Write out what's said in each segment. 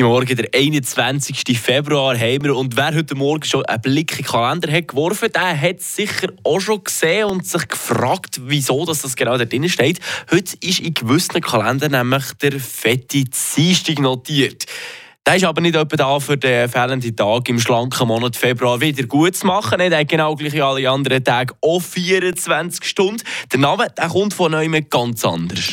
Morgen, der 21. Februar, haben wir. Und wer heute Morgen schon einen Blick in den Kalender hat geworfen, der hat es sicher auch schon gesehen und sich gefragt, wieso das genau da drin steht. Heute ist in gewissen Kalendern nämlich der fette Dienstag notiert. Der ist aber nicht etwa da für den fehlenden Tag im schlanken Monat Februar wieder gut zu machen. Der hat genau gleich wie alle anderen Tage auch 24 Stunden. Der Name der kommt von neuem ganz anders.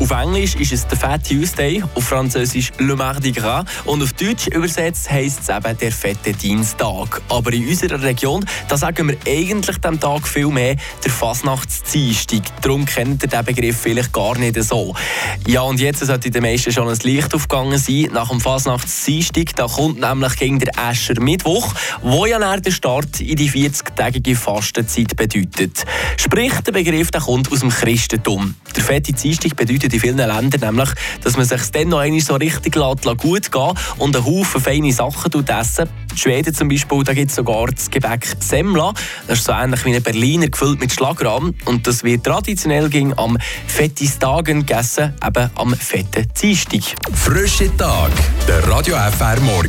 Auf Englisch ist es der Fat Tuesday, auf Französisch Le Mardi Gras und auf Deutsch übersetzt heisst es eben der fette Dienstag. Aber in unserer Region, da sagen wir eigentlich dem Tag viel mehr der Fasnachtsdienstag. Darum kennt ihr den Begriff vielleicht gar nicht so. Ja, und jetzt sollte den meisten schon ein Licht aufgegangen sein. Nach dem Fasnachtsdienstag, da kommt nämlich gegen der Escher Mittwoch, wo ja der Start in die 40-tägige Fastenzeit bedeutet. Sprich, der Begriff der kommt aus dem Christentum. Der fette Dienstag bedeutet in vielen Ländern nämlich, dass man sich dann noch einmal so richtig gut gehen und einen Haufen feine Sachen essen. In Schweden zum Beispiel, da gibt es sogar das Gebäck Semla. Das ist so ähnlich wie ein Berliner gefüllt mit Schlagrahm. Und das wird traditionell ging am Fettistagen gegessen, eben am fetten Dienstag. Frische Tag, der Radio FR Morgen.